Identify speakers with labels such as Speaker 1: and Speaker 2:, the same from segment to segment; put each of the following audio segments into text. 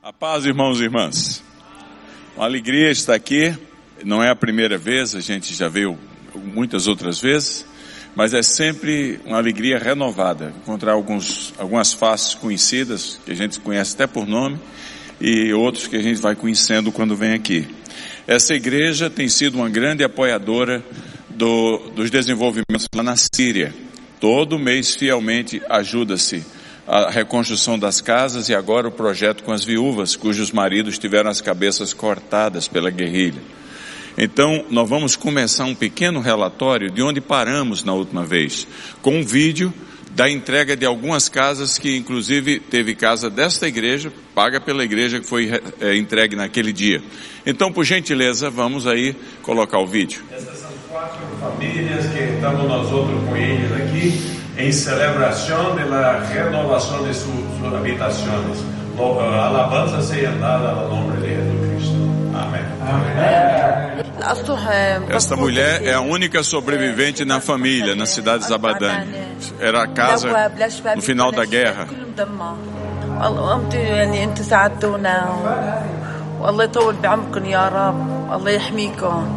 Speaker 1: A paz, irmãos e irmãs. Uma alegria estar aqui. Não é a primeira vez, a gente já veio muitas outras vezes, mas é sempre uma alegria renovada encontrar alguns, algumas faces conhecidas, que a gente conhece até por nome, e outros que a gente vai conhecendo quando vem aqui. Essa igreja tem sido uma grande apoiadora do, dos desenvolvimentos lá na Síria. Todo mês, fielmente, ajuda-se a reconstrução das casas e agora o projeto com as viúvas, cujos maridos tiveram as cabeças cortadas pela guerrilha. Então, nós vamos começar um pequeno relatório de onde paramos na última vez, com um vídeo da entrega de algumas casas que, inclusive, teve casa desta igreja, paga pela igreja que foi é, entregue naquele dia. Então, por gentileza, vamos aí colocar o vídeo.
Speaker 2: Essas são quatro famílias que estamos nós outros com eles aqui em celebração da renovação de suas, suas habitações. Alabanza seja dada ao nome de Jesus Cristo. Amém.
Speaker 1: Esta mulher é a única sobrevivente na família, na cidade de Zabadane. Era a casa no final da guerra.
Speaker 3: والله يطول بعمركم يا رب الله يحميكم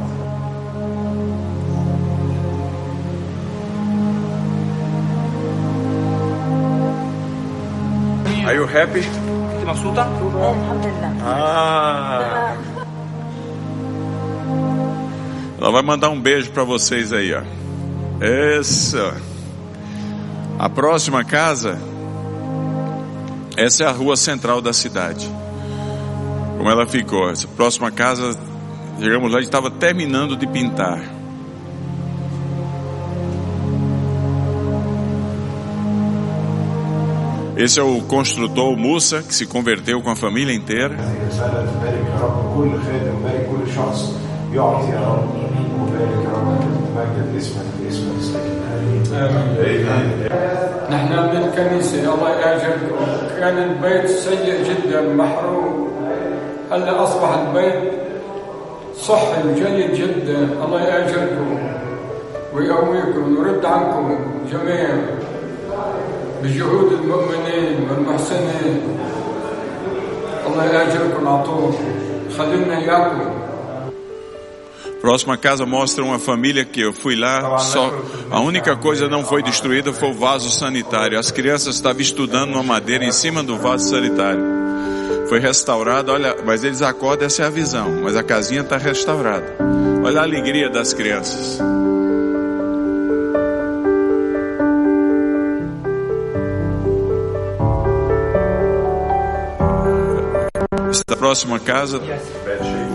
Speaker 1: Are you happy?
Speaker 4: مبسوطة؟
Speaker 3: الحمد لله
Speaker 1: Ah. Ela vai mandar um beijo para vocês aí, ó. Essa. A próxima casa. Essa é a rua central da cidade. Como ela ficou. Essa próxima casa, chegamos lá e estava terminando de pintar. Esse é o construtor Musa, que se converteu com a família inteira.
Speaker 5: رسالة تبارك يا رب كل خادم بارك كل شخص يعطي يا رب وبارك يا رب تتمجد اسمك باسم اسمك
Speaker 6: نحن من الكنيسة الله يأجركم كان البيت سيء جدا محروق هلا أصبح البيت صحي وجيد جدا الله يأجركم ويقويكم ويرد عنكم جميعا بجهود المؤمنين والمحسنين الله يأجركم على طول خلينا إياكم
Speaker 1: Próxima casa mostra uma família que eu fui lá, só a única coisa não foi destruída foi o vaso sanitário. As crianças estavam estudando uma madeira em cima do vaso sanitário. Foi restaurado, olha, mas eles acordam, essa é a visão, mas a casinha está restaurada. Olha a alegria das crianças. Próxima casa,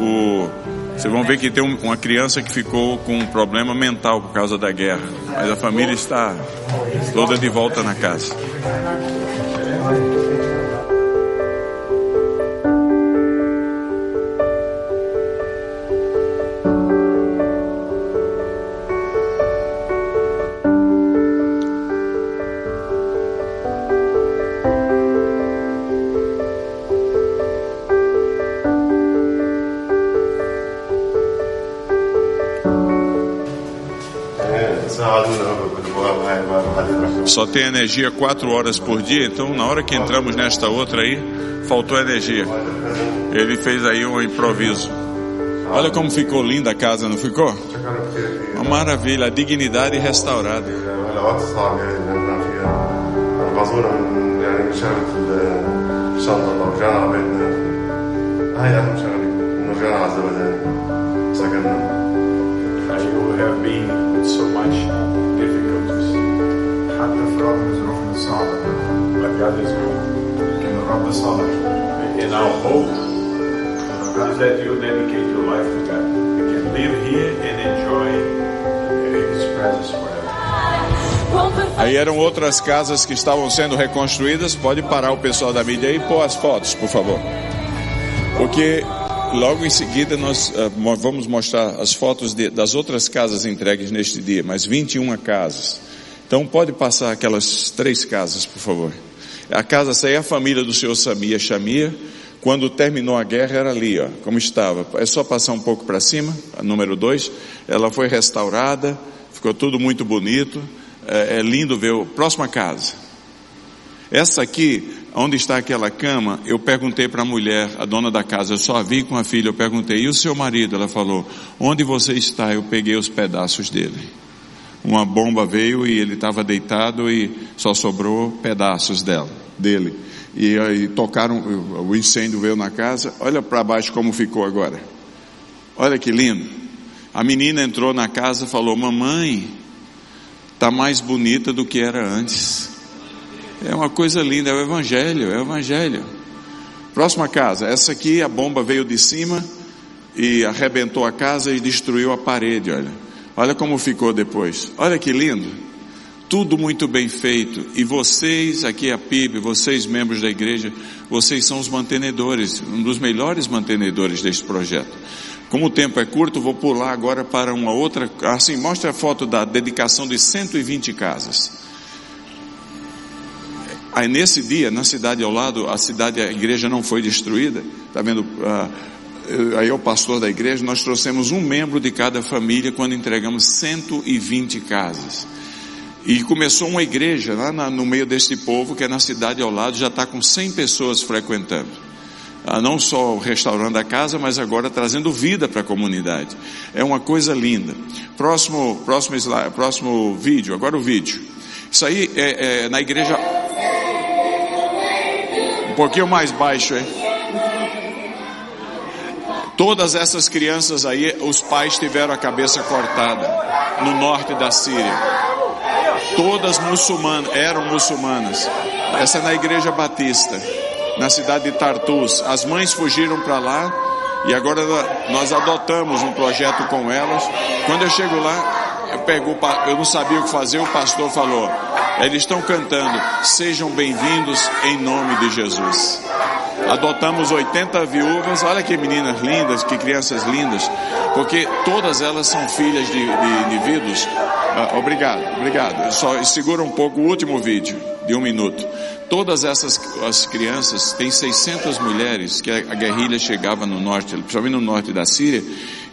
Speaker 1: o, vocês vão ver que tem um- uma criança que ficou com um problema mental por causa da guerra, mas a família está toda de volta na casa. Só tem energia quatro horas por dia, então na hora que entramos nesta outra aí, faltou energia. Ele fez aí um improviso. Olha como ficou linda a casa, não ficou?
Speaker 5: شكرا كثير فيها
Speaker 1: Uma maravilha, a dignidade restaurada.
Speaker 5: الاوقات الصعبه يعني اللي نحن فيها انا بعذرها من يعني من شغله الشنطه لو رجعنا على بيتنا هاي اهم شغله انه رجعنا على الزبدان سكننا
Speaker 2: You have been with so much difficulties.
Speaker 7: that the frog is wrong song,
Speaker 2: but God is good.
Speaker 7: Can rob the song.
Speaker 2: And our hope is that you dedicate your life to God. You can live here and enjoy His presence forever.
Speaker 1: Aí eram outras casas que estavam sendo reconstruídas. Pode parar o pessoal da mídia e pôr as fotos, por favor. Porque logo em seguida nós uh, vamos mostrar as fotos de, das outras casas entregues neste dia, mas 21 casas. Então pode passar aquelas três casas, por favor. A casa, essa é a família do senhor Samia Shamia. Quando terminou a guerra era ali, ó, como estava. É só passar um pouco para cima, número dois. Ela foi restaurada, ficou tudo muito bonito. É, é lindo ver o próxima casa. Essa aqui, onde está aquela cama, eu perguntei para a mulher, a dona da casa, eu só vi com a filha, eu perguntei, e o seu marido? Ela falou, onde você está? Eu peguei os pedaços dele. Uma bomba veio e ele estava deitado e só sobrou pedaços dela, dele. E aí tocaram, o incêndio veio na casa, olha para baixo como ficou agora. Olha que lindo. A menina entrou na casa e falou, mamãe, está mais bonita do que era antes. É uma coisa linda, é o Evangelho, é o Evangelho. Próxima casa, essa aqui a bomba veio de cima e arrebentou a casa e destruiu a parede, olha. Olha como ficou depois. Olha que lindo. Tudo muito bem feito. E vocês, aqui a PIB, vocês membros da igreja, vocês são os mantenedores, um dos melhores mantenedores deste projeto. Como o tempo é curto, vou pular agora para uma outra. Assim, mostra a foto da dedicação de 120 casas. Aí nesse dia, na cidade ao lado, a cidade, a igreja não foi destruída. Está vendo? Ah, aí é o pastor da igreja. Nós trouxemos um membro de cada família quando entregamos 120 casas. E começou uma igreja lá na, no meio desse povo, que é na cidade ao lado, já está com 100 pessoas frequentando. Ah, não só restaurando a casa, mas agora trazendo vida para a comunidade. É uma coisa linda. Próximo, próximo slide, próximo vídeo, agora o vídeo. Isso aí é, é na igreja pouquinho mais baixo, hein? Todas essas crianças aí, os pais tiveram a cabeça cortada no norte da Síria. Todas muçulmanas, eram muçulmanas. Essa é na igreja batista, na cidade de Tartus. As mães fugiram para lá e agora nós adotamos um projeto com elas. Quando eu chego lá, eu, pego, eu não sabia o que fazer, o pastor falou: eles estão cantando, sejam bem-vindos em nome de Jesus. Adotamos 80 viúvas, olha que meninas lindas, que crianças lindas, porque todas elas são filhas de, de indivíduos. Ah, obrigado, obrigado. Só segura um pouco o último vídeo, de um minuto. Todas essas as crianças, tem 600 mulheres que a guerrilha chegava no norte, principalmente no norte da Síria,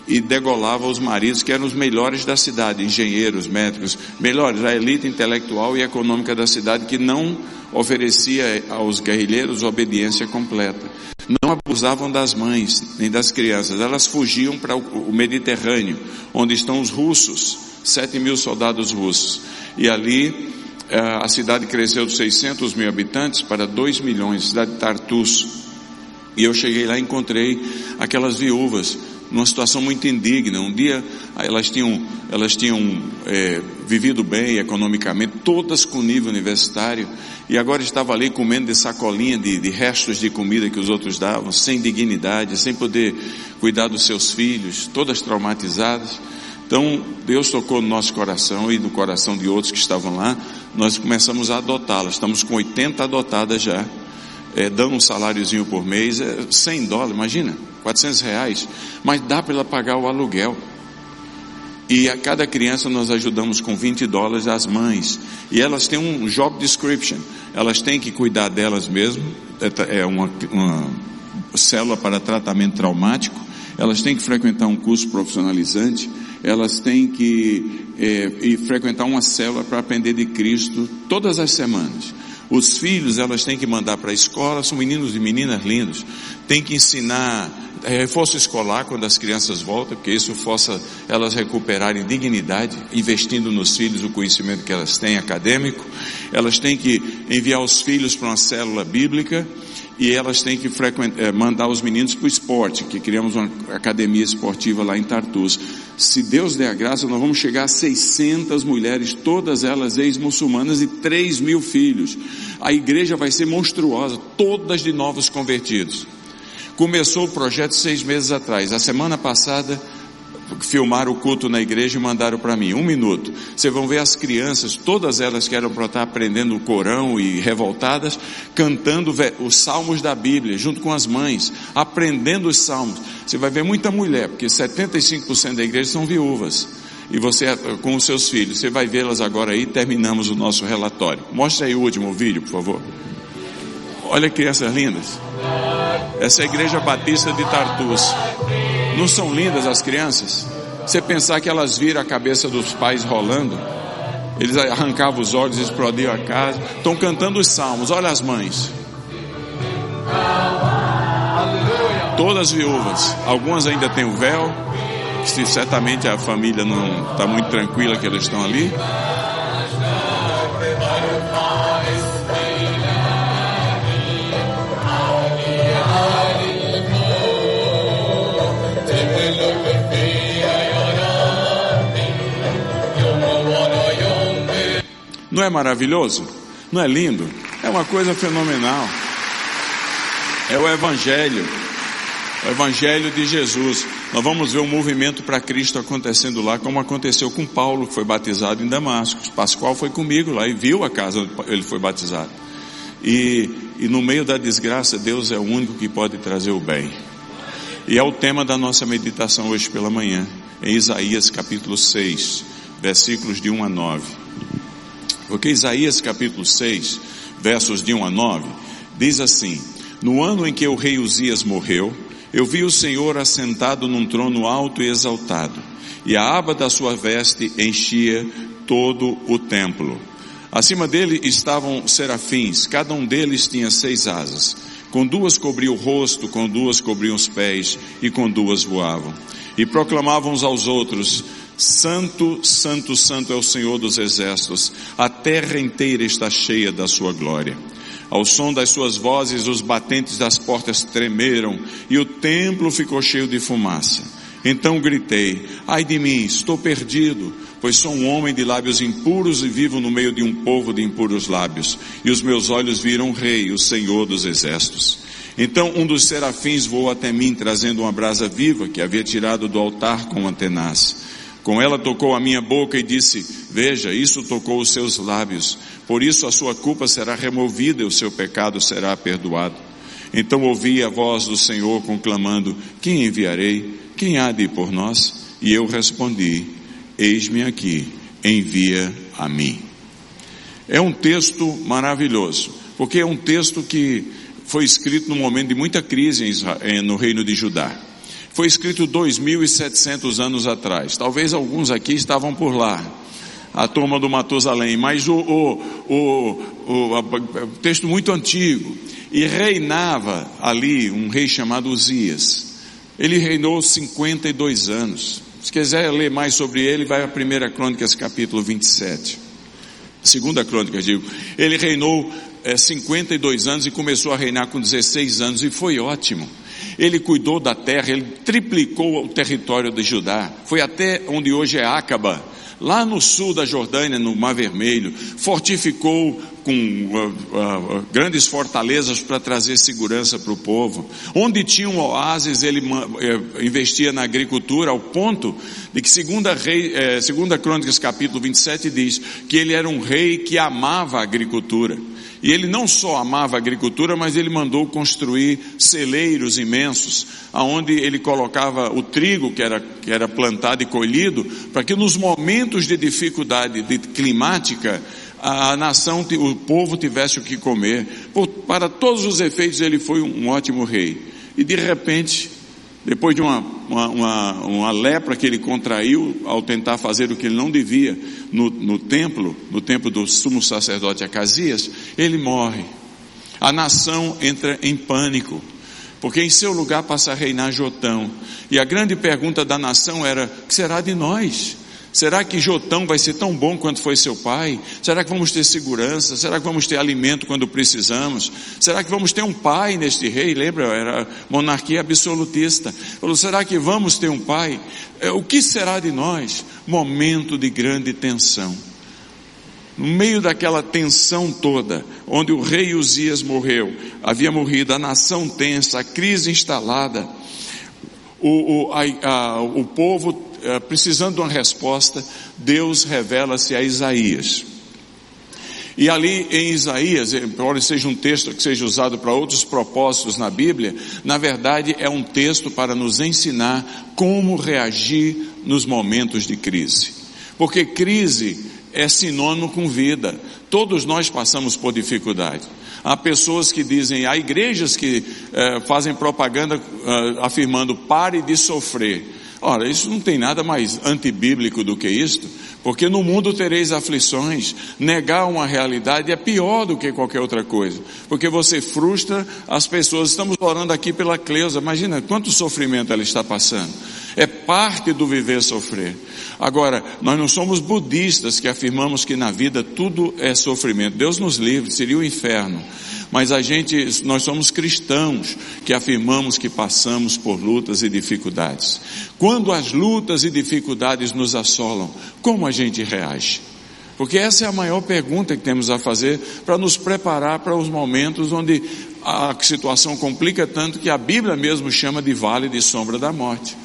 Speaker 1: e degolava os maridos que eram os melhores da cidade, engenheiros, médicos, melhores, a elite intelectual e econômica da cidade que não oferecia aos guerrilheiros obediência completa. Não abusavam das mães nem das crianças, elas fugiam para o Mediterrâneo, onde estão os russos, sete mil soldados russos, e ali eh, a cidade cresceu de 600 mil habitantes para 2 milhões, cidade de Tartus. E eu cheguei lá e encontrei aquelas viúvas numa situação muito indigna. Um dia elas tinham, elas tinham é, vivido bem economicamente, todas com nível universitário, e agora estava ali comendo de sacolinha de, de restos de comida que os outros davam, sem dignidade, sem poder cuidar dos seus filhos, todas traumatizadas. Então Deus tocou no nosso coração e no coração de outros que estavam lá, nós começamos a adotá-las. Estamos com 80 adotadas já, é, dando um saláriozinho por mês, é 100 dólares, imagina 400 reais, mas dá para ela pagar o aluguel. E a cada criança nós ajudamos com 20 dólares as mães. E elas têm um job description. Elas têm que cuidar delas mesmo. É, é uma, uma célula para tratamento traumático. Elas têm que frequentar um curso profissionalizante. Elas têm que é, frequentar uma célula para aprender de Cristo todas as semanas. Os filhos elas têm que mandar para a escola, são meninos e meninas lindos. Tem que ensinar é, reforço escolar quando as crianças voltam, porque isso força elas recuperarem dignidade, investindo nos filhos o conhecimento que elas têm acadêmico. Elas têm que enviar os filhos para uma célula bíblica e elas têm que é, mandar os meninos para o esporte, que criamos uma academia esportiva lá em Tartus. Se Deus der a graça, nós vamos chegar a 600 mulheres, todas elas ex-muçulmanas e 3 mil filhos. A igreja vai ser monstruosa, todas de novos convertidos. Começou o projeto seis meses atrás. A semana passada, filmaram o culto na igreja e mandaram para mim. Um minuto. Vocês vão ver as crianças, todas elas que eram para estar aprendendo o Corão e revoltadas, cantando os salmos da Bíblia, junto com as mães, aprendendo os salmos. Você vai ver muita mulher, porque 75% da igreja são viúvas. E você, com os seus filhos, você vai vê-las agora aí, terminamos o nosso relatório. Mostra aí o último vídeo, por favor. Olha crianças lindas. Essa é a igreja batista de Tartus. Não são lindas as crianças? Você pensar que elas viram a cabeça dos pais rolando, eles arrancavam os olhos, explodiam a casa, estão cantando os salmos, olha as mães. Todas viúvas, algumas ainda têm o véu, que certamente a família não está muito tranquila que elas estão ali, Não é maravilhoso? Não é lindo? É uma coisa fenomenal. É o Evangelho. O Evangelho de Jesus. Nós vamos ver um movimento para Cristo acontecendo lá, como aconteceu com Paulo, que foi batizado em Damasco. Pascoal foi comigo lá e viu a casa onde ele foi batizado. E, e no meio da desgraça, Deus é o único que pode trazer o bem. E é o tema da nossa meditação hoje pela manhã, em Isaías capítulo 6, versículos de 1 a 9. Porque Isaías capítulo 6, versos de 1 a 9, diz assim: No ano em que o rei Uzias morreu, eu vi o Senhor assentado num trono alto e exaltado, e a aba da sua veste enchia todo o templo. Acima dele estavam serafins, cada um deles tinha seis asas. Com duas cobria o rosto, com duas cobriam os pés, e com duas voavam. E proclamavam uns aos outros, Santo, Santo, Santo é o Senhor dos exércitos, a terra inteira está cheia da sua glória. Ao som das suas vozes, os batentes das portas tremeram e o templo ficou cheio de fumaça. Então gritei, ai de mim, estou perdido, pois sou um homem de lábios impuros e vivo no meio de um povo de impuros lábios, e os meus olhos viram o rei, o Senhor dos exércitos. Então um dos serafins voou até mim, trazendo uma brasa viva que havia tirado do altar com antenaz. Com ela tocou a minha boca e disse: Veja, isso tocou os seus lábios, por isso a sua culpa será removida e o seu pecado será perdoado. Então ouvi a voz do Senhor conclamando: Quem enviarei? Quem há de ir por nós? E eu respondi: Eis-me aqui, envia a mim. É um texto maravilhoso, porque é um texto que foi escrito num momento de muita crise no reino de Judá. Foi escrito 2.700 anos atrás. Talvez alguns aqui estavam por lá. A turma do Matusalém, mas o, o, o, o texto muito antigo. E reinava ali um rei chamado Uzias. Ele reinou 52 anos. Se quiser ler mais sobre ele, vai a 1 Crônicas capítulo 27. Segunda Crônica, digo. Ele reinou é, 52 anos e começou a reinar com 16 anos e foi ótimo. Ele cuidou da terra, ele triplicou o território de Judá. Foi até onde hoje é Acaba, lá no sul da Jordânia, no Mar Vermelho. Fortificou com uh, uh, grandes fortalezas para trazer segurança para o povo. Onde tinha um oásis, ele uh, investia na agricultura ao ponto de que segunda, rei, eh, segunda Crônicas capítulo 27 diz que ele era um rei que amava a agricultura. E ele não só amava a agricultura, mas ele mandou construir celeiros imensos, aonde ele colocava o trigo que era, que era plantado e colhido, para que nos momentos de dificuldade de climática, a nação, o povo tivesse o que comer. Por, para todos os efeitos, ele foi um ótimo rei. E de repente, depois de uma, uma, uma, uma, lepra que ele contraiu ao tentar fazer o que ele não devia no, no templo, no templo do sumo sacerdote Acasias, ele morre. A nação entra em pânico, porque em seu lugar passa a reinar Jotão. E a grande pergunta da nação era: que será de nós? Será que Jotão vai ser tão bom quanto foi seu pai? Será que vamos ter segurança? Será que vamos ter alimento quando precisamos? Será que vamos ter um pai neste rei? Lembra, era monarquia absolutista. Falou, será que vamos ter um pai? É, o que será de nós? Momento de grande tensão. No meio daquela tensão toda, onde o rei Uzias morreu, havia morrido, a nação tensa, a crise instalada, o, o, a, a, o povo precisando de uma resposta, Deus revela-se a Isaías. E ali em Isaías, embora seja um texto que seja usado para outros propósitos na Bíblia, na verdade é um texto para nos ensinar como reagir nos momentos de crise. Porque crise é sinônimo com vida. Todos nós passamos por dificuldade. Há pessoas que dizem, há igrejas que eh, fazem propaganda eh, afirmando pare de sofrer. Ora, isso não tem nada mais antibíblico do que isto, porque no mundo tereis aflições. Negar uma realidade é pior do que qualquer outra coisa, porque você frustra as pessoas. Estamos orando aqui pela Cleusa, imagina quanto sofrimento ela está passando. É parte do viver sofrer. Agora, nós não somos budistas que afirmamos que na vida tudo é sofrimento. Deus nos livre, seria o inferno. Mas a gente, nós somos cristãos que afirmamos que passamos por lutas e dificuldades. Quando as lutas e dificuldades nos assolam, como a gente reage? Porque essa é a maior pergunta que temos a fazer para nos preparar para os momentos onde a situação complica tanto que a Bíblia mesmo chama de vale de sombra da morte.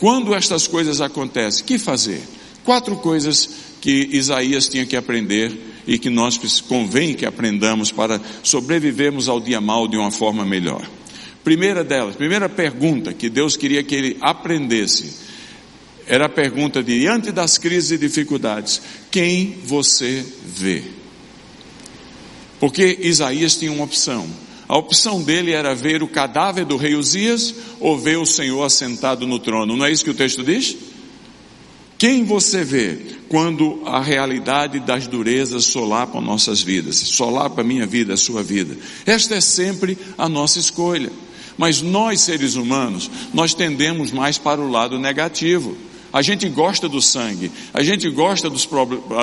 Speaker 1: Quando estas coisas acontecem, que fazer? Quatro coisas que Isaías tinha que aprender e que nós convém que aprendamos para sobrevivermos ao dia mal de uma forma melhor. Primeira delas, primeira pergunta que Deus queria que ele aprendesse, era a pergunta de, diante das crises e dificuldades, quem você vê? Porque Isaías tinha uma opção. A opção dele era ver o cadáver do rei Uzias ou ver o Senhor assentado no trono. Não é isso que o texto diz? Quem você vê quando a realidade das durezas solapa nossas vidas, solapa a minha vida, a sua vida? Esta é sempre a nossa escolha. Mas nós, seres humanos, nós tendemos mais para o lado negativo. A gente gosta do sangue, a gente gosta dos,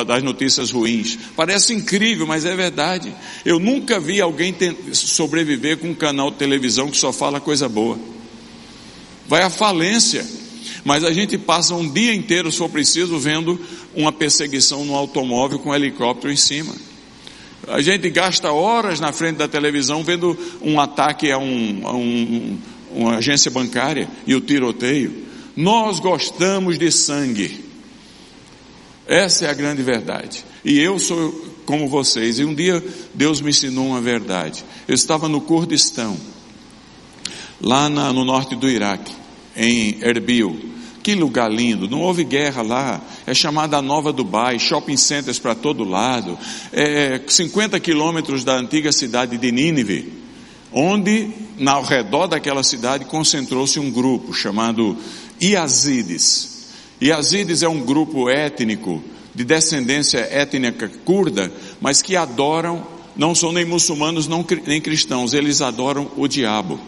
Speaker 1: das notícias ruins. Parece incrível, mas é verdade. Eu nunca vi alguém sobreviver com um canal de televisão que só fala coisa boa. Vai à falência. Mas a gente passa um dia inteiro, se for preciso, vendo uma perseguição no automóvel com um helicóptero em cima. A gente gasta horas na frente da televisão vendo um ataque a, um, a um, uma agência bancária e o tiroteio. Nós gostamos de sangue. Essa é a grande verdade. E eu sou como vocês. E um dia Deus me ensinou uma verdade. Eu estava no Kurdistão, lá na, no norte do Iraque, em Erbil. Que lugar lindo, não houve guerra lá, é chamada Nova Dubai, shopping centers para todo lado, é 50 quilômetros da antiga cidade de Nínive, onde, ao redor daquela cidade, concentrou-se um grupo chamado Iazides. Iazides é um grupo étnico, de descendência étnica curda, mas que adoram, não são nem muçulmanos nem cristãos, eles adoram o diabo,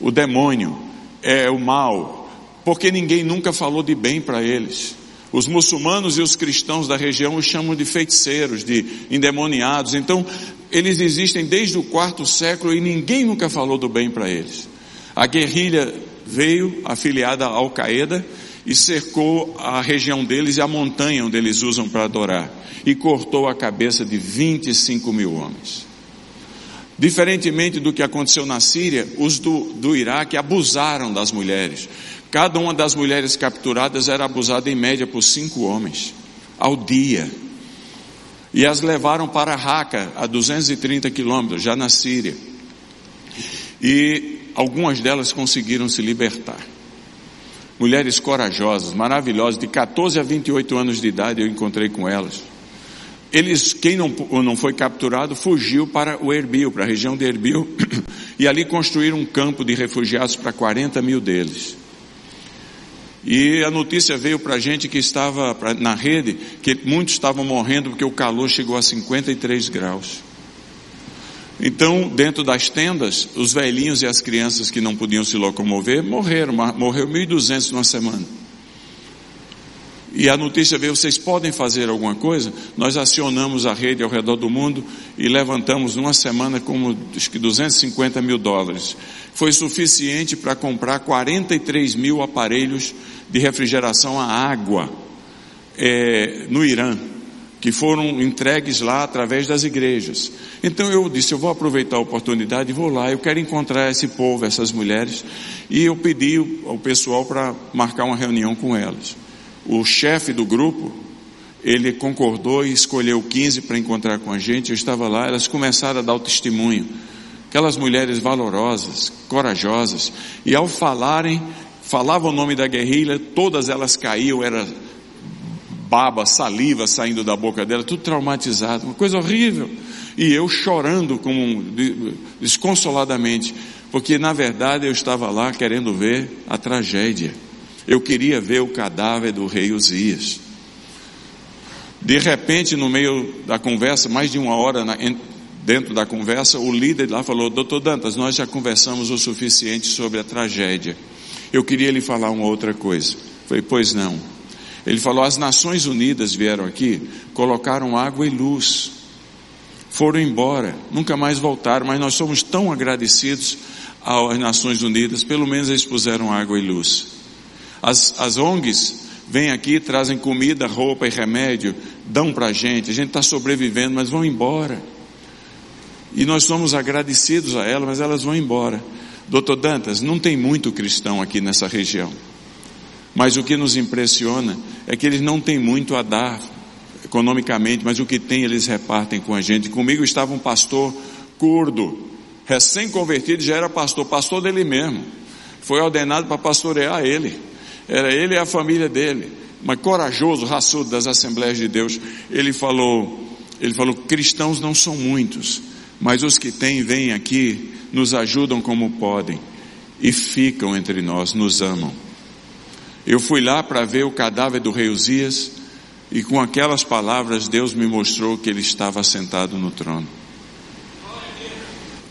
Speaker 1: o demônio, é o mal, porque ninguém nunca falou de bem para eles. Os muçulmanos e os cristãos da região os chamam de feiticeiros, de endemoniados. Então, eles existem desde o quarto século e ninguém nunca falou do bem para eles. A guerrilha veio afiliada à Al-Qaeda e cercou a região deles e a montanha onde eles usam para adorar e cortou a cabeça de 25 mil homens. Diferentemente do que aconteceu na Síria, os do, do Iraque abusaram das mulheres. Cada uma das mulheres capturadas era abusada em média por cinco homens ao dia. E as levaram para Raqqa, a 230 quilômetros, já na Síria. E algumas delas conseguiram se libertar. Mulheres corajosas, maravilhosas, de 14 a 28 anos de idade, eu encontrei com elas. Eles, quem não, não foi capturado, fugiu para o Erbil, para a região de Erbil, e ali construíram um campo de refugiados para 40 mil deles. E a notícia veio para a gente que estava pra, na rede, que muitos estavam morrendo porque o calor chegou a 53 graus. Então, dentro das tendas, os velhinhos e as crianças que não podiam se locomover morreram, morreu 1.200 numa semana. E a notícia veio, vocês podem fazer alguma coisa? Nós acionamos a rede ao redor do mundo e levantamos numa semana como acho que 250 mil dólares. Foi suficiente para comprar 43 mil aparelhos de refrigeração à água é, no Irã, que foram entregues lá através das igrejas. Então eu disse, eu vou aproveitar a oportunidade e vou lá, eu quero encontrar esse povo, essas mulheres, e eu pedi ao pessoal para marcar uma reunião com elas. O chefe do grupo, ele concordou e escolheu 15 para encontrar com a gente, eu estava lá, elas começaram a dar o testemunho. Aquelas mulheres valorosas, corajosas, e ao falarem, falava o nome da guerrilha, todas elas caíam, era baba, saliva saindo da boca dela, tudo traumatizado, uma coisa horrível. E eu chorando como desconsoladamente, porque na verdade eu estava lá querendo ver a tragédia. Eu queria ver o cadáver do rei Uzias. De repente, no meio da conversa, mais de uma hora dentro da conversa, o líder lá falou: Doutor Dantas, nós já conversamos o suficiente sobre a tragédia. Eu queria lhe falar uma outra coisa. Falei: Pois não. Ele falou: As Nações Unidas vieram aqui, colocaram água e luz, foram embora, nunca mais voltaram, mas nós somos tão agradecidos às Nações Unidas, pelo menos eles puseram água e luz. As, as ONGs vêm aqui, trazem comida, roupa e remédio, dão para a gente, a gente está sobrevivendo, mas vão embora. E nós somos agradecidos a elas, mas elas vão embora. Doutor Dantas, não tem muito cristão aqui nessa região. Mas o que nos impressiona é que eles não têm muito a dar economicamente, mas o que tem eles repartem com a gente. Comigo estava um pastor curdo, recém-convertido, já era pastor, pastor dele mesmo. Foi ordenado para pastorear ele. Era ele e a família dele. Mas corajoso, raçudo das Assembleias de Deus. Ele falou, ele falou, cristãos não são muitos, mas os que têm vêm aqui, nos ajudam como podem e ficam entre nós, nos amam. Eu fui lá para ver o cadáver do rei Uzias e com aquelas palavras Deus me mostrou que ele estava sentado no trono.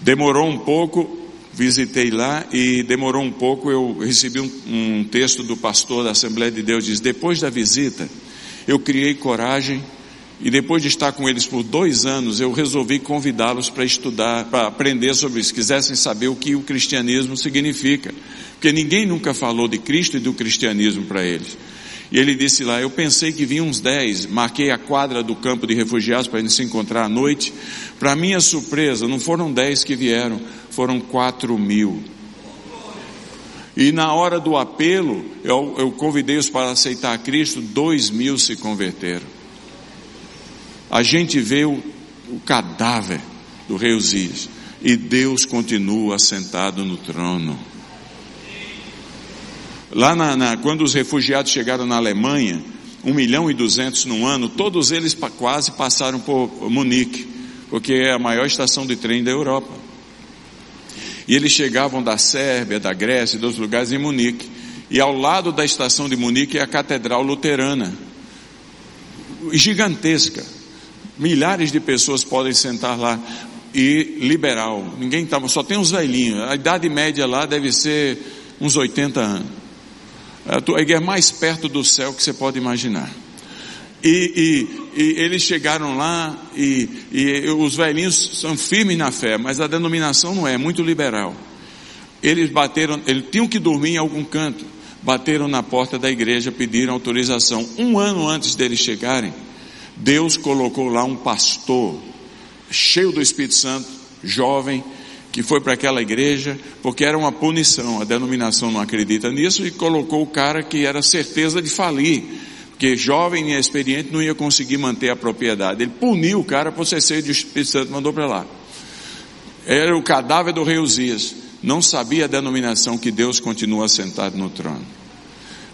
Speaker 1: Demorou um pouco, visitei lá e demorou um pouco, eu recebi um, um texto do pastor da Assembleia de Deus, diz, depois da visita, eu criei coragem e depois de estar com eles por dois anos, eu resolvi convidá-los para estudar, para aprender sobre isso, quisessem saber o que o cristianismo significa. Porque ninguém nunca falou de Cristo e do cristianismo para eles. E ele disse lá, eu pensei que vinham uns dez, marquei a quadra do campo de refugiados para eles se encontrar à noite. Para minha surpresa, não foram dez que vieram, foram quatro mil. E na hora do apelo, eu, eu convidei-os para aceitar a Cristo, dois mil se converteram. A gente vê o, o cadáver do rei Uzias e Deus continua sentado no trono. Lá na, na, quando os refugiados chegaram na Alemanha, um milhão e duzentos no ano, todos eles quase passaram por Munique, porque é a maior estação de trem da Europa. E eles chegavam da Sérvia, da Grécia, dos lugares em Munique. E ao lado da estação de Munique é a Catedral Luterana, gigantesca. Milhares de pessoas podem sentar lá e liberal. Ninguém estava, só tem uns velhinhos. A idade média lá deve ser uns 80 anos a igreja mais perto do céu que você pode imaginar. E, e, e eles chegaram lá e, e, os velhinhos são firmes na fé, mas a denominação não é, é muito liberal. Eles bateram, eles tinham que dormir em algum canto, bateram na porta da igreja, pediram autorização. Um ano antes deles chegarem, Deus colocou lá um pastor, cheio do Espírito Santo, jovem, que foi para aquela igreja, porque era uma punição, a denominação não acredita nisso, e colocou o cara que era certeza de falir, porque jovem e experiente não ia conseguir manter a propriedade. Ele puniu o cara por ser cheio de Espírito Santo, mandou para lá. Era o cadáver do rei Uzias. Não sabia a denominação que Deus continua sentado no trono.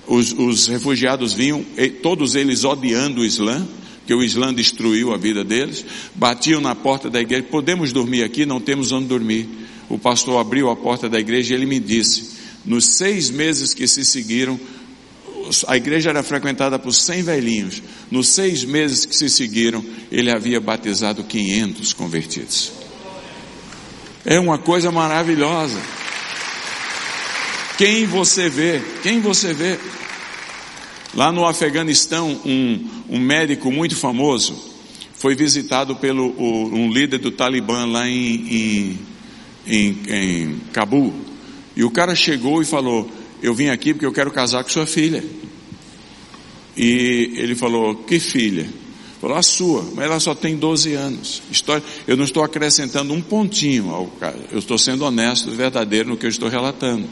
Speaker 1: Os, os refugiados vinham, todos eles odiando o Islã, que o Islã destruiu a vida deles, batiam na porta da igreja, podemos dormir aqui, não temos onde dormir. O pastor abriu a porta da igreja e ele me disse, nos seis meses que se seguiram, a igreja era frequentada por cem velhinhos, nos seis meses que se seguiram, ele havia batizado 500 convertidos. É uma coisa maravilhosa. Quem você vê, quem você vê, Lá no Afeganistão, um, um médico muito famoso foi visitado pelo o, um líder do Talibã lá em, em, em, em Cabul. E o cara chegou e falou: Eu vim aqui porque eu quero casar com sua filha. E ele falou: Que filha? Falou: A sua, mas ela só tem 12 anos. História, eu não estou acrescentando um pontinho ao cara, eu estou sendo honesto e verdadeiro no que eu estou relatando.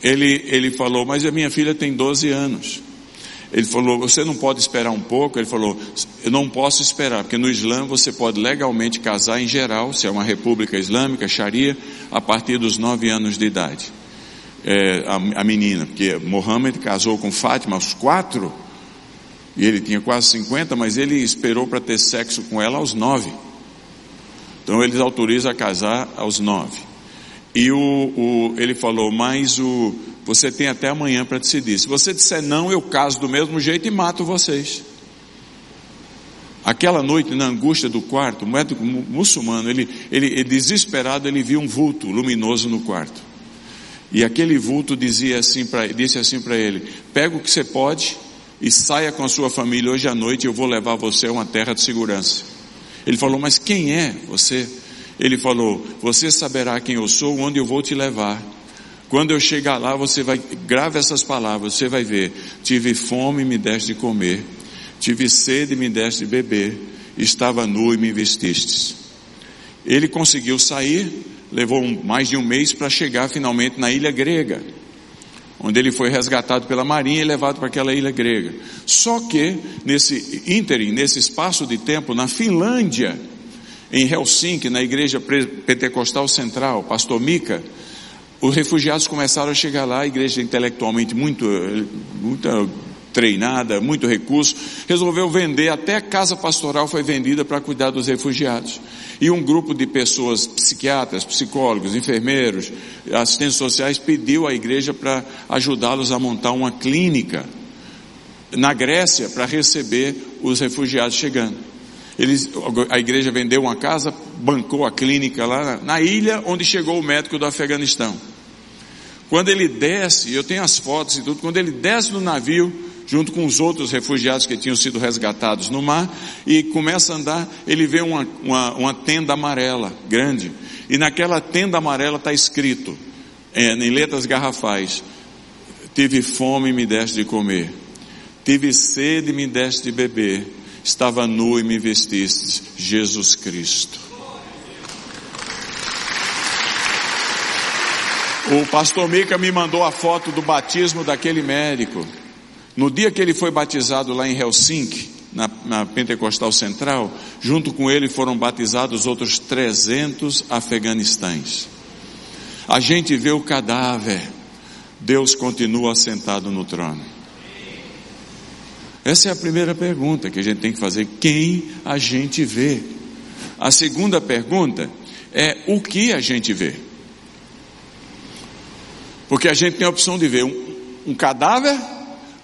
Speaker 1: Ele, ele falou: Mas a minha filha tem 12 anos. Ele falou: Você não pode esperar um pouco? Ele falou: Eu não posso esperar, porque no Islã você pode legalmente casar em geral, se é uma república islâmica, Sharia, a partir dos nove anos de idade. É, a, a, menina, porque Mohammed casou com Fátima aos quatro, e ele tinha quase 50, mas ele esperou para ter sexo com ela aos nove. Então eles autorizam a casar aos nove. E o, o, ele falou, mas o, Você tem até amanhã para decidir. Se você disser não, eu caso do mesmo jeito e mato vocês. Aquela noite, na angústia do quarto, o médico muçulmano, ele, ele, ele desesperado, ele viu um vulto luminoso no quarto. E aquele vulto dizia assim pra, disse assim para ele: Pega o que você pode e saia com a sua família hoje à noite, eu vou levar você a uma terra de segurança. Ele falou: Mas quem é você? Ele falou: Você saberá quem eu sou, onde eu vou te levar. Quando eu chegar lá, você vai, grave essas palavras, você vai ver. Tive fome e me deste de comer. Tive sede e me deste de beber. Estava nu e me vestistes. Ele conseguiu sair, levou mais de um mês para chegar finalmente na ilha grega, onde ele foi resgatado pela marinha e levado para aquela ilha grega. Só que, nesse ínterim, nesse espaço de tempo, na Finlândia, em Helsinki, na igreja pentecostal central, pastor Mika, os refugiados começaram a chegar lá, a igreja intelectualmente muito, muito treinada, muito recurso, resolveu vender, até a casa pastoral foi vendida para cuidar dos refugiados. E um grupo de pessoas, psiquiatras, psicólogos, enfermeiros, assistentes sociais, pediu à igreja para ajudá-los a montar uma clínica na Grécia para receber os refugiados chegando. Eles, a igreja vendeu uma casa, bancou a clínica lá na, na ilha onde chegou o médico do Afeganistão. Quando ele desce, eu tenho as fotos e tudo, quando ele desce no navio, junto com os outros refugiados que tinham sido resgatados no mar, e começa a andar, ele vê uma, uma, uma tenda amarela, grande, e naquela tenda amarela está escrito, é, em letras garrafais, tive fome e me deste de comer, tive sede e me deste de beber, estava nu e me vestiste, Jesus Cristo. O pastor Mica me mandou a foto do batismo daquele médico. No dia que ele foi batizado lá em Helsinki, na, na, Pentecostal Central, junto com ele foram batizados outros 300 afeganistães. A gente vê o cadáver, Deus continua assentado no trono. Essa é a primeira pergunta que a gente tem que fazer: quem a gente vê? A segunda pergunta é o que a gente vê? Porque a gente tem a opção de ver um, um cadáver,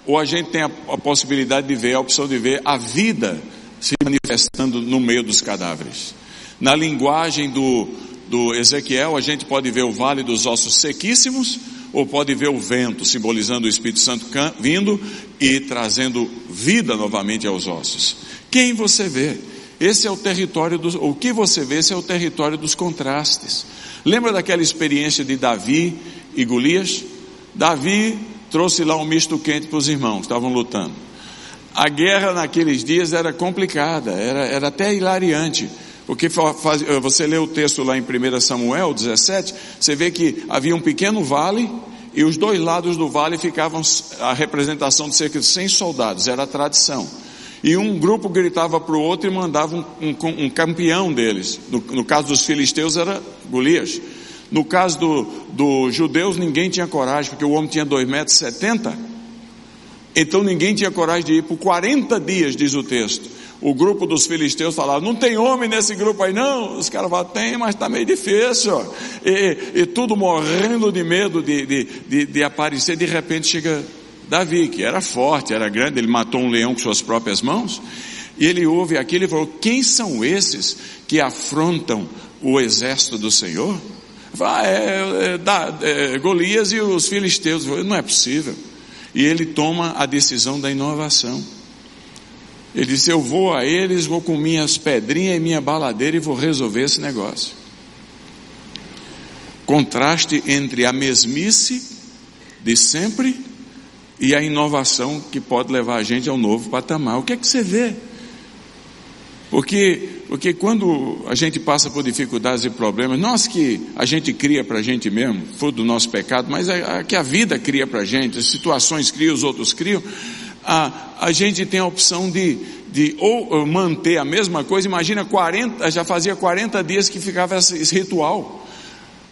Speaker 1: ou a gente tem a, a possibilidade de ver, a opção de ver a vida se manifestando no meio dos cadáveres. Na linguagem do, do Ezequiel, a gente pode ver o vale dos ossos sequíssimos, ou pode ver o vento, simbolizando o Espírito Santo vindo e trazendo vida novamente aos ossos. Quem você vê? Esse é o território dos, o que você vê, esse é o território dos contrastes. Lembra daquela experiência de Davi e Golias, Davi trouxe lá um misto quente para os irmãos estavam lutando. A guerra naqueles dias era complicada, era, era até hilariante. Porque faz, você lê o texto lá em 1 Samuel 17, você vê que havia um pequeno vale e os dois lados do vale ficavam a representação de cerca de 100 soldados, era a tradição. E um grupo gritava para o outro e mandava um, um, um campeão deles. No, no caso dos filisteus era Golias. No caso dos do judeus, ninguém tinha coragem, porque o homem tinha 2,70 metros. e 70. Então ninguém tinha coragem de ir por 40 dias, diz o texto. O grupo dos filisteus falava, não tem homem nesse grupo aí não. Os caras falavam, tem, mas está meio difícil. E, e, tudo morrendo de medo de, de, de, de aparecer. De repente chega Davi, que era forte, era grande, ele matou um leão com suas próprias mãos. E ele ouve aquilo e falou: Quem são esses que afrontam o exército do Senhor? Vai, é, é, é, Golias e os filisteus. Não é possível. E ele toma a decisão da inovação. Ele disse: Eu vou a eles, vou com minhas pedrinhas e minha baladeira e vou resolver esse negócio. Contraste entre a mesmice de sempre e a inovação que pode levar a gente ao novo patamar. O que é que você vê? Porque, porque quando a gente passa por dificuldades e problemas, nós que a gente cria para a gente mesmo, fruto do nosso pecado, mas a, a, que a vida cria para a gente, as situações criam, os outros criam, a, a gente tem a opção de, de ou manter a mesma coisa, imagina 40, já fazia 40 dias que ficava esse, ritual.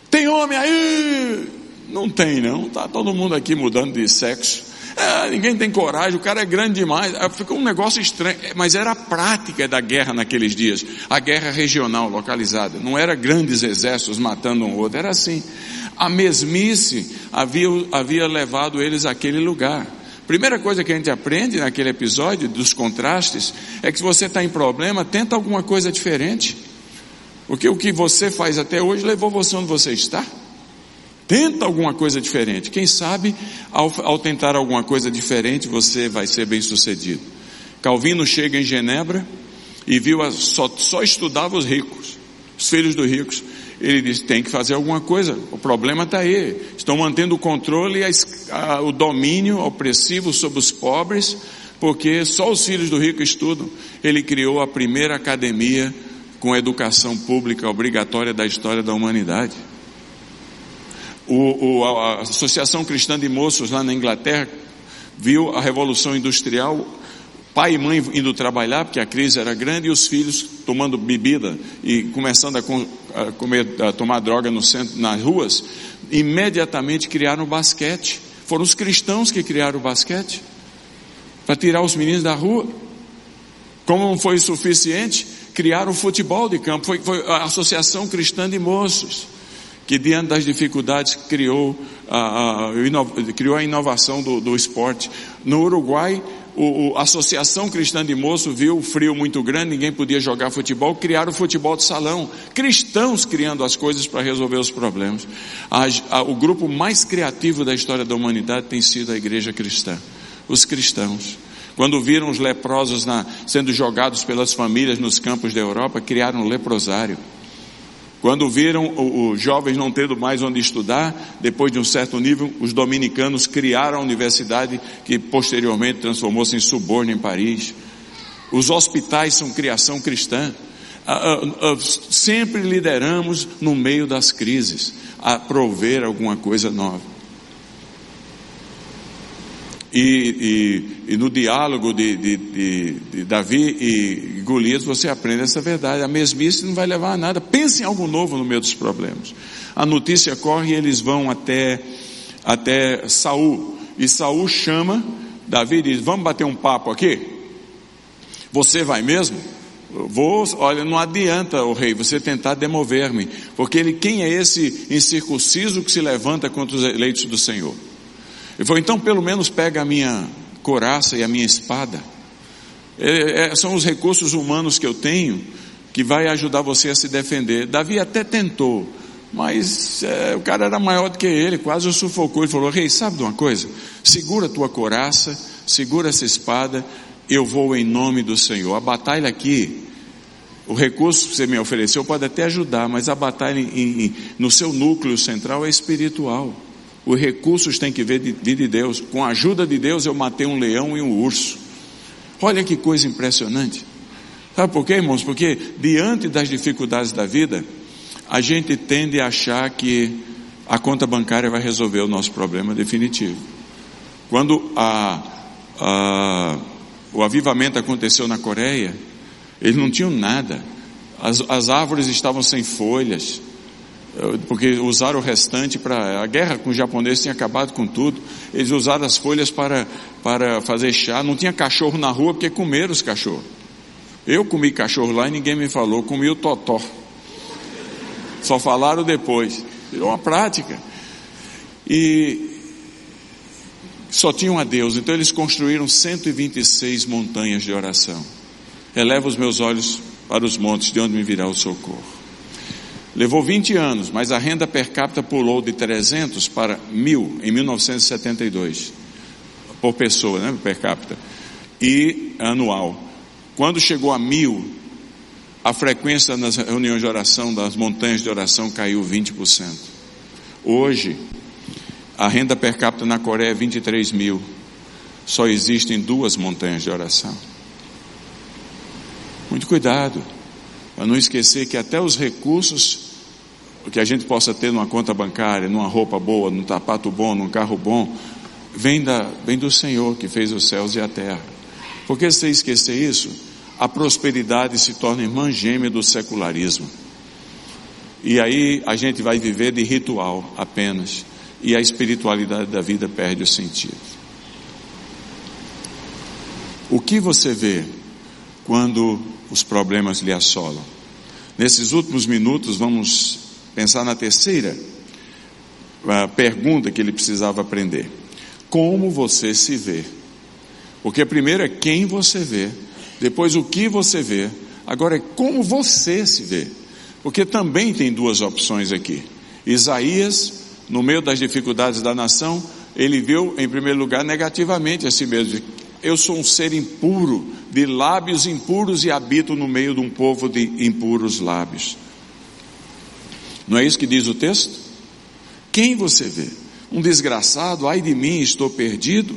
Speaker 1: Tem homem aí? Não tem não, está todo mundo aqui mudando de sexo. Ah, ninguém tem coragem, o cara é grande demais. Ah, Ficou um negócio estranho, mas era a prática da guerra naqueles dias, a guerra regional, localizada. Não era grandes exércitos matando um outro, era assim. A mesmice havia, havia levado eles àquele lugar. Primeira coisa que a gente aprende naquele episódio dos contrastes é que se você está em problema, tenta alguma coisa diferente. Porque o que você faz até hoje levou você onde você está. Tenta alguma coisa diferente. Quem sabe, ao, ao tentar alguma coisa diferente, você vai ser bem sucedido. Calvino chega em Genebra e viu, a, só, só estudava os ricos, os filhos dos ricos. Ele disse: tem que fazer alguma coisa, o problema está aí. Estão mantendo o controle e o domínio opressivo sobre os pobres, porque só os filhos do rico estudam. Ele criou a primeira academia com educação pública obrigatória da história da humanidade. O, o, a Associação Cristã de Moços lá na Inglaterra viu a Revolução Industrial, pai e mãe indo trabalhar, porque a crise era grande, e os filhos tomando bebida e começando a, com, a comer, a tomar droga no centro, nas ruas, imediatamente criaram o basquete. Foram os cristãos que criaram o basquete para tirar os meninos da rua. Como não foi suficiente, criaram o futebol de campo. Foi, foi a Associação Cristã de Moços que diante das dificuldades criou a, a, criou a inovação do, do esporte. No Uruguai, o, o, a Associação Cristã de Moço viu o frio muito grande, ninguém podia jogar futebol, criaram o futebol de salão. Cristãos criando as coisas para resolver os problemas. A, o grupo mais criativo da história da humanidade tem sido a igreja cristã. Os cristãos. Quando viram os leprosos na, sendo jogados pelas famílias nos campos da Europa, criaram o leprosário. Quando viram os jovens não tendo mais onde estudar, depois de um certo nível, os dominicanos criaram a universidade que posteriormente transformou-se em suborno em Paris. Os hospitais são criação cristã. Sempre lideramos no meio das crises, a prover alguma coisa nova. E, e, e, no diálogo de, de, de, de, Davi e Golias você aprende essa verdade. A mesmice não vai levar a nada. Pense em algo novo no meio dos problemas. A notícia corre e eles vão até, até Saul. E Saul chama Davi e diz: Vamos bater um papo aqui? Você vai mesmo? Vou, olha, não adianta, o rei, você tentar demover-me, porque ele, quem é esse incircunciso que se levanta contra os eleitos do Senhor? Ele falou, então pelo menos pega a minha coraça e a minha espada. É, é, são os recursos humanos que eu tenho que vai ajudar você a se defender. Davi até tentou, mas é, o cara era maior do que ele, quase o sufocou. Ele falou, rei, sabe de uma coisa? Segura a tua coraça, segura essa espada, eu vou em nome do Senhor. A batalha aqui, o recurso que você me ofereceu pode até ajudar, mas a batalha em, em, no seu núcleo central é espiritual. Os recursos têm que vir de, de Deus. Com a ajuda de Deus, eu matei um leão e um urso. Olha que coisa impressionante. Sabe por quê, irmãos? Porque diante das dificuldades da vida, a gente tende a achar que a conta bancária vai resolver o nosso problema definitivo. Quando a, a, o avivamento aconteceu na Coreia, eles não tinham nada. As, as árvores estavam sem folhas, porque usaram o restante para. A guerra com os japoneses tinha acabado com tudo. Eles usaram as folhas para, para fazer chá. Não tinha cachorro na rua porque comeram os cachorros. Eu comi cachorro lá e ninguém me falou. Comi o totó. Só falaram depois. Virou uma prática. E só tinham a Deus. Então eles construíram 126 montanhas de oração. Eleva os meus olhos para os montes, de onde me virá o socorro. Levou 20 anos, mas a renda per capita pulou de 300 para 1.000 em 1972, por pessoa, né, per capita, e anual. Quando chegou a 1.000, a frequência nas reuniões de oração, das montanhas de oração, caiu 20%. Hoje, a renda per capita na Coreia é 23 mil. Só existem duas montanhas de oração. Muito cuidado para não esquecer que até os recursos que a gente possa ter numa conta bancária, numa roupa boa, num tapato bom, num carro bom, vem, da, vem do Senhor que fez os céus e a terra. Porque se você esquecer isso, a prosperidade se torna irmã gêmea do secularismo. E aí a gente vai viver de ritual apenas. E a espiritualidade da vida perde o sentido. O que você vê quando os problemas lhe assolam? Nesses últimos minutos, vamos pensar na terceira pergunta que ele precisava aprender: Como você se vê? Porque primeiro é quem você vê, depois o que você vê, agora é como você se vê. Porque também tem duas opções aqui. Isaías, no meio das dificuldades da nação, ele viu, em primeiro lugar, negativamente a si mesmo. Eu sou um ser impuro, de lábios impuros e habito no meio de um povo de impuros lábios. Não é isso que diz o texto? Quem você vê? Um desgraçado, ai de mim, estou perdido?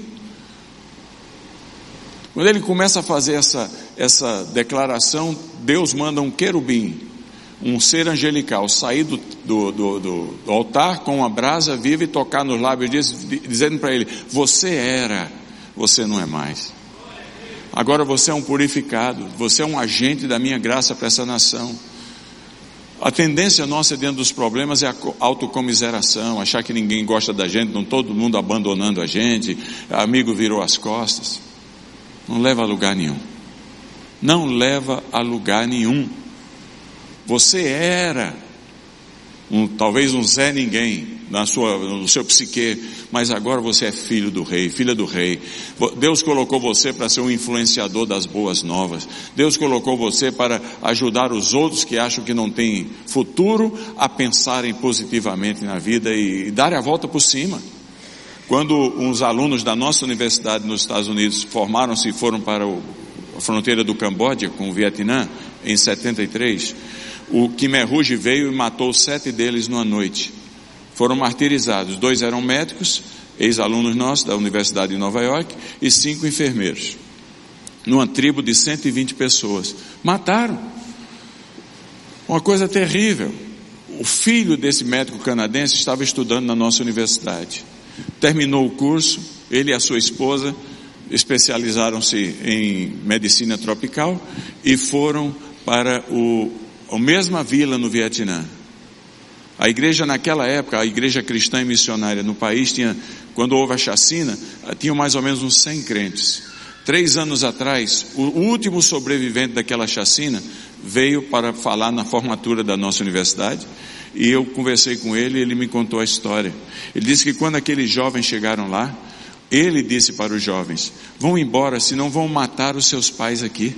Speaker 1: Quando ele começa a fazer essa, essa declaração, Deus manda um querubim, um ser angelical, sair do, do, do, do altar com uma brasa viva e tocar nos lábios, dizendo para ele: Você era, você não é mais. Agora você é um purificado, você é um agente da minha graça para essa nação. A tendência nossa dentro dos problemas é a autocomiseração, achar que ninguém gosta da gente, não todo mundo abandonando a gente, amigo virou as costas. Não leva a lugar nenhum. Não leva a lugar nenhum. Você era um, talvez um Zé Ninguém na sua, no seu psique, mas agora você é filho do rei, filha do rei. Deus colocou você para ser um influenciador das boas novas. Deus colocou você para ajudar os outros que acham que não têm futuro a pensarem positivamente na vida e, e darem a volta por cima. Quando uns alunos da nossa universidade nos Estados Unidos formaram-se e foram para o, a fronteira do Camboja com o Vietnã, em 73, o Khmer Rouge veio e matou sete deles numa noite. Foram martirizados. Dois eram médicos, ex-alunos nossos da Universidade de Nova York, e cinco enfermeiros. Numa tribo de 120 pessoas. Mataram. Uma coisa terrível. O filho desse médico canadense estava estudando na nossa universidade. Terminou o curso, ele e a sua esposa especializaram-se em medicina tropical e foram para o, a mesma vila no Vietnã. A igreja naquela época, a igreja cristã e missionária no país tinha, quando houve a chacina, tinha mais ou menos uns 100 crentes. Três anos atrás, o último sobrevivente daquela chacina veio para falar na formatura da nossa universidade e eu conversei com ele e ele me contou a história. Ele disse que quando aqueles jovens chegaram lá, ele disse para os jovens: Vão embora, senão vão matar os seus pais aqui.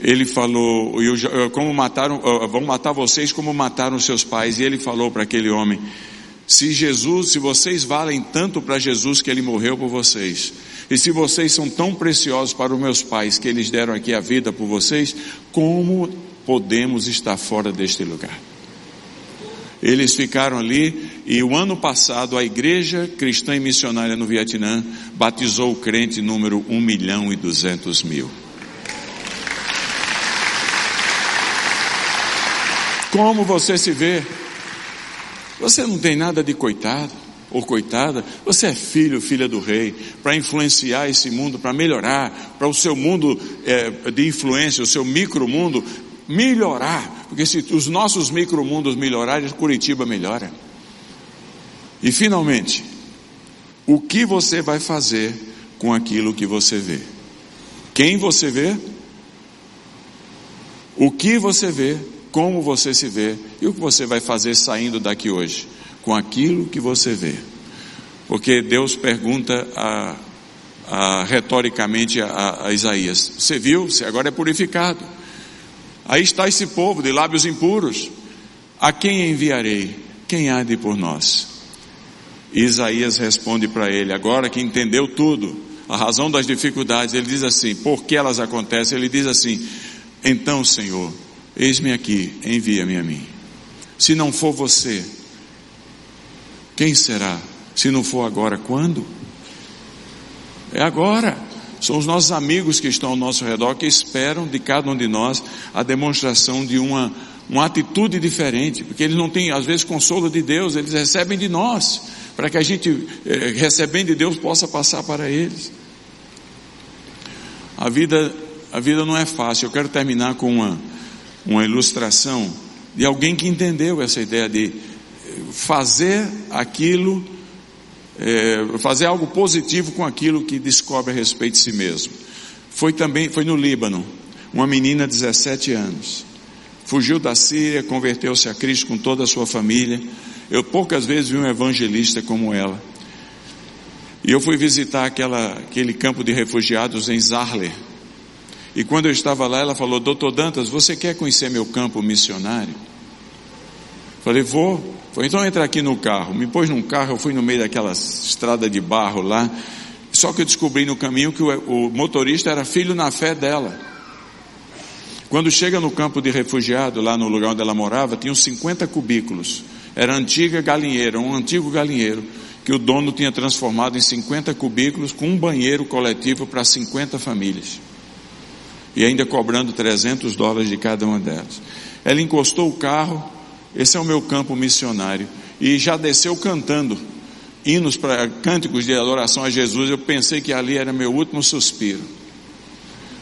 Speaker 1: Ele falou: Como mataram, vão matar vocês como mataram seus pais. E ele falou para aquele homem: Se Jesus, se vocês valem tanto para Jesus que ele morreu por vocês, e se vocês são tão preciosos para os meus pais que eles deram aqui a vida por vocês, como podemos estar fora deste lugar? Eles ficaram ali e o ano passado a igreja cristã e missionária no Vietnã batizou o crente número 1 milhão e 200 mil. Como você se vê? Você não tem nada de coitado ou coitada, você é filho, filha do rei, para influenciar esse mundo, para melhorar, para o seu mundo é, de influência, o seu micromundo melhorar, porque se os nossos micromundos melhorarem, Curitiba melhora. E finalmente, o que você vai fazer com aquilo que você vê? Quem você vê? O que você vê? Como você se vê? E o que você vai fazer saindo daqui hoje? Com aquilo que você vê. Porque Deus pergunta a, a, retoricamente a, a Isaías: Você viu? Você agora é purificado. Aí está esse povo de lábios impuros. A quem enviarei? Quem há de por nós? Isaías responde para ele, agora que entendeu tudo, a razão das dificuldades, ele diz assim: por que elas acontecem? Ele diz assim: então, Senhor, eis-me aqui, envia-me a mim. Se não for você, quem será? Se não for agora, quando? É agora. São os nossos amigos que estão ao nosso redor que esperam de cada um de nós a demonstração de uma, uma atitude diferente, porque eles não têm, às vezes, consolo de Deus, eles recebem de nós, para que a gente, eh, recebendo de Deus, possa passar para eles. A vida, a vida não é fácil. Eu quero terminar com uma, uma ilustração de alguém que entendeu essa ideia de fazer aquilo é, fazer algo positivo com aquilo que descobre a respeito de si mesmo. Foi também, foi no Líbano, uma menina de 17 anos. Fugiu da Síria, converteu-se a Cristo com toda a sua família. Eu poucas vezes vi um evangelista como ela. E eu fui visitar aquela, aquele campo de refugiados em Zarle. E quando eu estava lá, ela falou: Doutor Dantas, você quer conhecer meu campo missionário? Falei: Vou. Falei, então entra aqui no carro. Me pôs num carro, eu fui no meio daquela estrada de barro lá. Só que eu descobri no caminho que o, o motorista era filho na fé dela. Quando chega no campo de refugiado, lá no lugar onde ela morava, tinha uns 50 cubículos. Era antiga galinheira, um antigo galinheiro, que o dono tinha transformado em 50 cubículos com um banheiro coletivo para 50 famílias. E ainda cobrando 300 dólares de cada uma delas. Ela encostou o carro, esse é o meu campo missionário, e já desceu cantando hinos para cânticos de adoração a Jesus. Eu pensei que ali era meu último suspiro,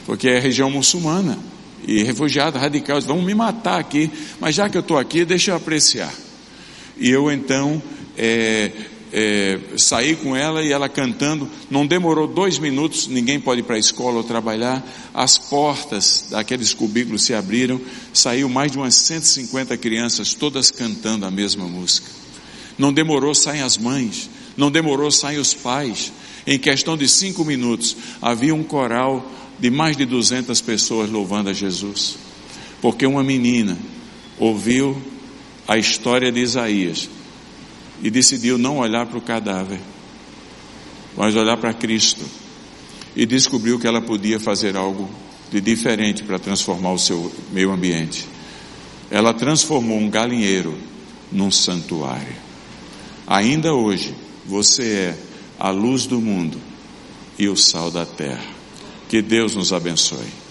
Speaker 1: porque é região muçulmana e refugiado radical, vão me matar aqui, mas já que eu estou aqui, deixa eu apreciar. E eu então é, é, saí com ela e ela cantando, não demorou dois minutos, ninguém pode ir para a escola ou trabalhar, as portas daqueles cubículos se abriram, saiu mais de umas 150 crianças, todas cantando a mesma música. Não demorou, saem as mães, não demorou, saem os pais. Em questão de cinco minutos, havia um coral de mais de 200 pessoas louvando a Jesus. Porque uma menina ouviu a história de Isaías e decidiu não olhar para o cadáver, mas olhar para Cristo. E descobriu que ela podia fazer algo de diferente para transformar o seu meio ambiente. Ela transformou um galinheiro num santuário. Ainda hoje, você é a luz do mundo e o sal da terra. Que Deus nos abençoe.